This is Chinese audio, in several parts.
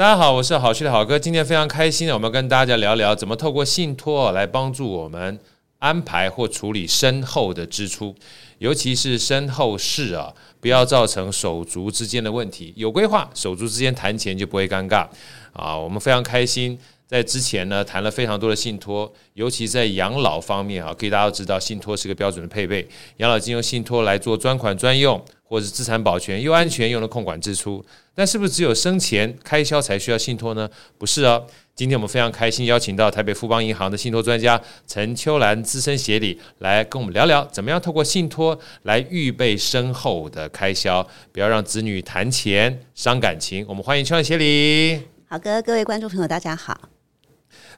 大家好，我是好趣的好哥，今天非常开心，我们跟大家聊聊怎么透过信托来帮助我们安排或处理身后的支出，尤其是身后事啊，不要造成手足之间的问题。有规划，手足之间谈钱就不会尴尬啊。我们非常开心。在之前呢，谈了非常多的信托，尤其在养老方面啊，可以大家都知道，信托是个标准的配备。养老金用信托来做专款专用，或者是资产保全，又安全又能控管支出。但是不是只有生前开销才需要信托呢？不是哦。今天我们非常开心邀请到台北富邦银行的信托专家陈秋兰资深协理来跟我们聊聊，怎么样透过信托来预备身后的开销，不要让子女谈钱伤感情。我们欢迎秋兰协理。好哥，各位观众朋友，大家好。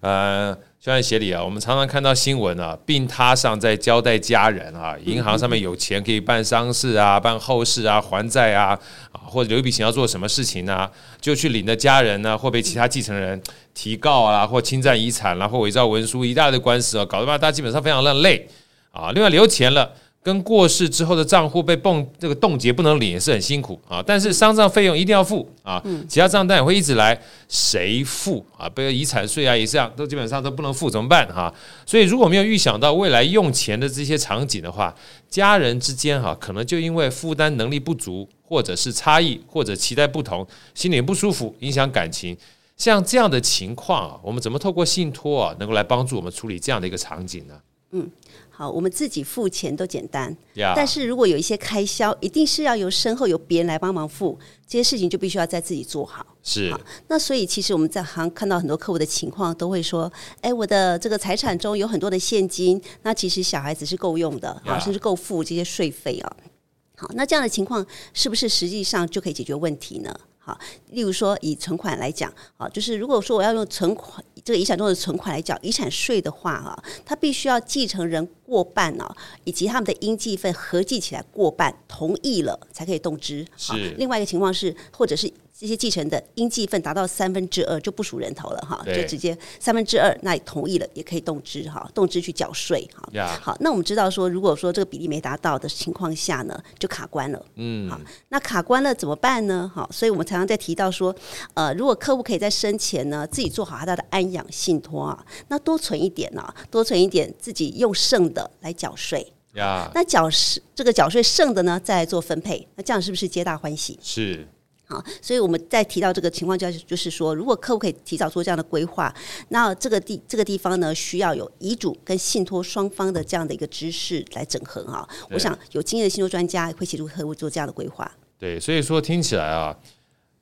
呃，就像协理啊，我们常常看到新闻啊，病榻上在交代家人啊，银行上面有钱可以办丧事啊，办后事啊，还债啊，啊，或者留一笔钱要做什么事情呢，啊，就去领的家人呢，或被其他继承人提告啊，或侵占遗产，然后伪造文书，一大堆官司啊，搞得吧，大家基本上非常的累啊。另外留钱了。跟过世之后的账户被冻这个冻结不能领也是很辛苦啊，但是丧葬费用一定要付啊，其他账单也会一直来，谁付啊？比如遗产税啊也是这样，都基本上都不能付，怎么办哈？所以如果没有预想到未来用钱的这些场景的话，家人之间哈可能就因为负担能力不足，或者是差异，或者期待不同，心里不舒服，影响感情。像这样的情况啊，我们怎么透过信托啊，能够来帮助我们处理这样的一个场景呢？嗯。好，我们自己付钱都简单，Yeah. 但是如果有一些开销，一定是要由身后由别人来帮忙付，这些事情就必须要在自己做好。是好，那所以其实我们在行看到很多客户的情况，都会说：“哎，我的这个财产中有很多的现金，那其实小孩子是够用的，好 Yeah.，甚至够付这些税费啊。”好，那这样的情况是不是实际上就可以解决问题呢？好，例如说以存款来讲，好，就是如果说我要用存款这个遗产中的存款来缴遗产税的话，哈，它必须要继承人过半哦，以及他们的应继分合计起来过半同意了才可以动支。是。另外一个情况是，或者是。这些继承的应继份达到三分之二就不属人头了哈，就直接三分之二，那也同意了也可以动支哈，动支去缴税哈。好，那我们知道说，如果说这个比例没达到的情况下呢，就卡关了。嗯，好，那卡关了怎么办呢？好，所以我们常常在提到说，呃，如果客户可以在生前呢自己做好他的安养信托啊，那多存一点呢，多存一点，自己用剩的来缴税。呀那缴是这个缴税剩的呢，再来做分配，那这样是不是皆大欢喜？是。好，所以我们在提到这个情况，就就是说，如果客户可以提早做这样的规划，那这个地这个地方呢，需要有遗嘱跟信托双方的这样的一个知识来整合啊。我想有经验的信托专家会协助客户做这样的规划。对，所以说听起来啊，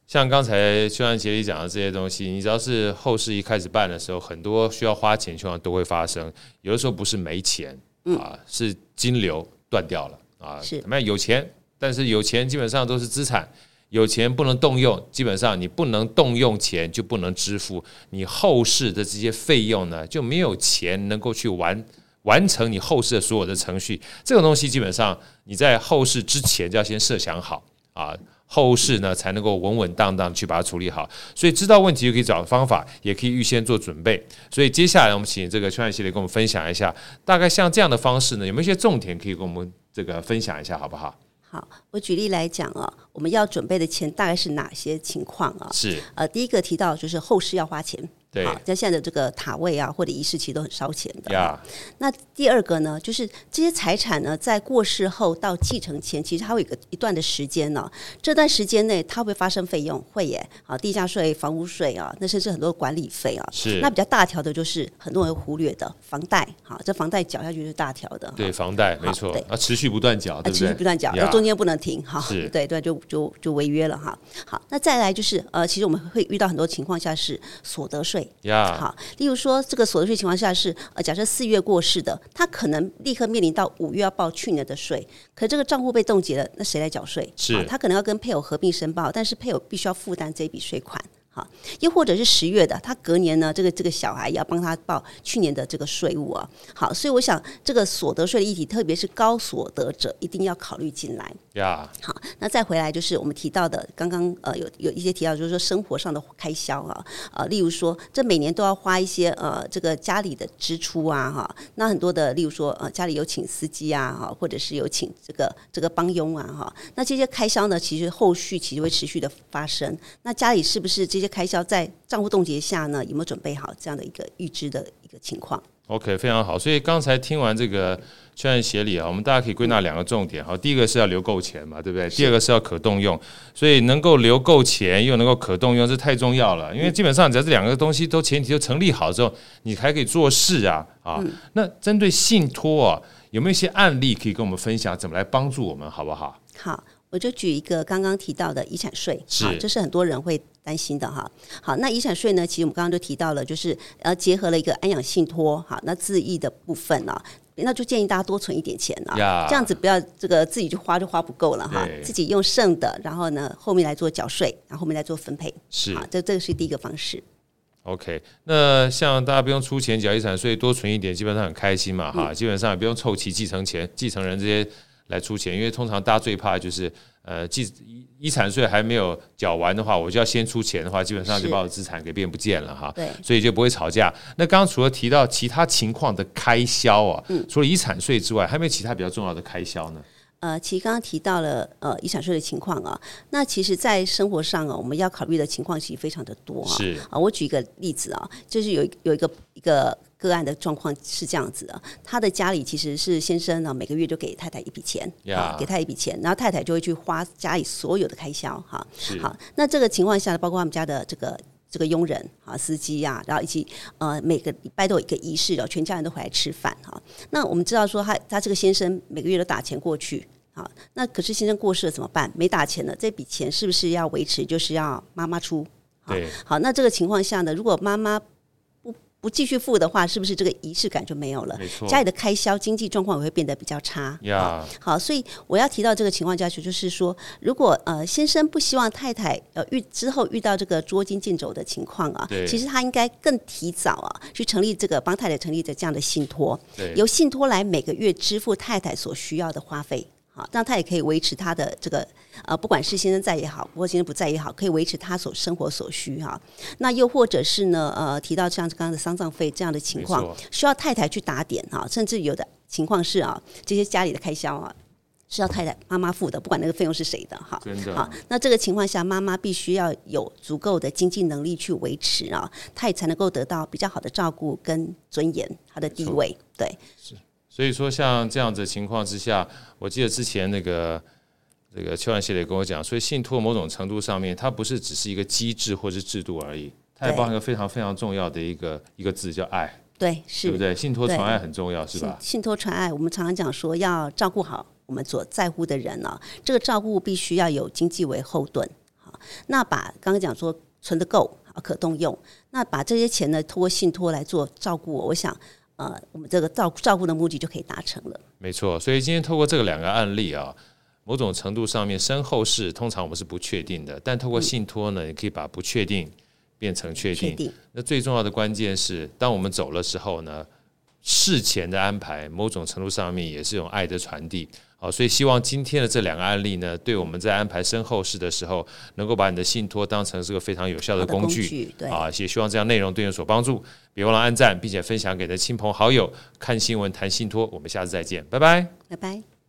像刚才秋兰协理讲的这些东西，你只要是后事一开始办的时候，很多需要花钱情况都会发生。有的时候不是没钱啊，是金流断掉了啊。是，怎么样？有钱，但是有钱基本上都是资产。有钱不能动用，基本上你不能动用钱就不能支付你后事的这些费用呢，就没有钱能够去完完成你后事的所有的程序。这种东西基本上你在后事之前就要先设想好啊，后事呢才能够稳稳当当去把它处理好。所以知道问题就可以找方法，也可以预先做准备。所以接下来我们请这个秋兰协理跟我们分享一下，大概像这样的方式呢，有没有一些重点可以跟我们这个分享一下，好不好？好，我举例来讲啊，我们要准备的钱大概是哪些情况啊？是，呃，第一个提到就是后事要花钱。对，像现在的这个塔位啊，或者仪式其实都很烧钱的。那第二个呢，就是这些财产呢，在过世后到继承前，其实它会有一个一段的时间呢、哦。这段时间内，它会发生费用，会耶，啊，地价税、房屋税啊，那甚至很多管理费啊。是。那比较大条的，就是很多人会忽略的房贷，好，这房贷缴下去是大条的。对，房贷没错，对，啊，持续不断缴，对不对？持续不断缴，那.中间不能停，哈。是。对对，就就就违约了哈。好，那再来就是呃，其实我们会遇到很多情况下是所得税。税。呀，好，例如说这个所得税情况下是呃，假设四月过世的，他可能立刻面临到五月要报去年的税，可这个账户被冻结了，那谁来缴税？是，他可能要跟配偶合并申报，但是配偶必须要负担这笔税款。好，又或者是十月的，他隔年呢，这个这个小孩要帮他报去年的这个税务啊。好，所以我想这个所得税的议题，特别是高所得者，一定要考虑进来。呀.好，那再回来就是我们提到的，刚刚呃有有一些提到，就是说生活上的开销啊，呃，例如说这每年都要花一些呃这个家里的支出啊，哈，那很多的，例如说呃家里有请司机啊，哈，或者是有请这个这个帮佣啊，哈，那这些开销呢，其实后续其实会持续的发生。那家里是不是这些开销在账户冻结下呢？有没有准备好这样的一个预支的一个情况？OK，非常好。所以刚才听完这个确认协理啊，我们大家可以归纳两个重点。好，第一个是要留够钱嘛，对不对？第二个是要可动用。所以能够留够钱又能够可动用，这太重要了。因为基本上只要这两个东西都前提都成立好之后，你还可以做事啊啊。那针对信托啊，有没有一些案例可以跟我们分享，怎么来帮助我们，好不好？好。我就举一个刚刚提到的遗产税，是啊，这是很多人会担心的哈。好，那遗产税呢，其实我们刚刚就提到了，就是呃结合了一个安养信托，好，那自益的部分呢，那就建议大家多存一点钱啊，Yeah. 这样子不要这个自己就花就花不够了哈，自己用剩的，然后呢后面来做缴税，然后后面来做分配，是啊，这这个是第一个方式。OK，那像大家不用出钱缴遗产税，多存一点，基本上很开心嘛哈，嗯、基本上也不用凑齐继承钱、继承人这些。来出钱，因为通常大家最怕就是，呃，继遗遗产税还没有缴完的话，我就要先出钱的话，基本上就把我资产给变不见了哈。对，所以就不会吵架。那刚刚除了提到其他情况的开销啊，嗯，除了遗产税之外，还有没有其他比较重要的开销呢？呃，其实刚刚提到了呃遗产税的情况啊，那其实，在生活上啊，我们要考虑的情况其实非常的多啊。是啊，我举一个例子啊，就是有有一个一个。个案的状况是这样子的，他的家里其实是先生呢，每个月就给太太一笔钱给他一笔钱，然后太太就会去花家里所有的开销，哈，好，那这个情况下呢，包括他们家的这个这个佣人啊、司机呀、啊，然后以及呃每个礼拜都有一个仪式，然后全家人都回来吃饭，哈，那我们知道说他他这个先生每个月都打钱过去，好，那可是先生过世了怎么办？没打钱了，这笔钱是不是要维持？就是要妈妈出？对，好，那这个情况下呢，如果妈妈不继续付的话，是不是这个仪式感就没有了？没错，家里的开销、经济状况也会变得比较差。好，所以我要提到这个情况下去，就是说，如果呃先生不希望太太呃遇之后遇到这个捉襟见肘的情况啊，对其实他应该更提早啊去成立这个帮太太成立的这样的信托，由信托来每个月支付太太所需要的花费。好，让他也可以维持他的这个呃，不管是先生在也好，或先生不在也好，可以维持他所生活所需哈。那又或者是呢，呃，提到像刚刚的丧葬费这样的情况，需要太太去打点哈，甚至有的情况是啊，这些家里的开销啊，是要太太妈妈付的，不管那个费用是谁的哈。真的。好，那这个情况下，妈妈必须要有足够的经济能力去维持啊，她也才能够得到比较好的照顾跟尊严，她的地位对。是。所以说，像这样子的情况之下，我记得之前那个这个邱安协理跟我讲，所以信托某种程度上面，它不是只是一个机制或是制度而已，它也包含一个非常非常重要的一个一个字叫爱。对，是，对不对？信托传爱很重要，是吧？信托传爱，我们常常讲说要照顾好我们所在乎的人呢，这个照顾必须要有经济为后盾。好，那把刚刚讲说存得够，可动用，那把这些钱呢，通过信托来做照顾我，我想。呃，我们这个照照顾的目的就可以达成了。没错，所以今天透过这个两个案例啊，某种程度上面身后事通常我们是不确定的，但透过信托呢，你可以把不确定变成确定。确定。那最重要的关键是，当我们走了之后呢，事前的安排，某种程度上面也是一种爱的传递。好，所以希望今天的这两个案例呢，对我们在安排身后事的时候，能够把你的信托当成是个非常有效的工具。工具对啊，也希望这样内容对你有所帮助。别忘了按赞，并且分享给你的亲朋好友。看新闻谈信托，我们下次再见，拜拜，拜拜。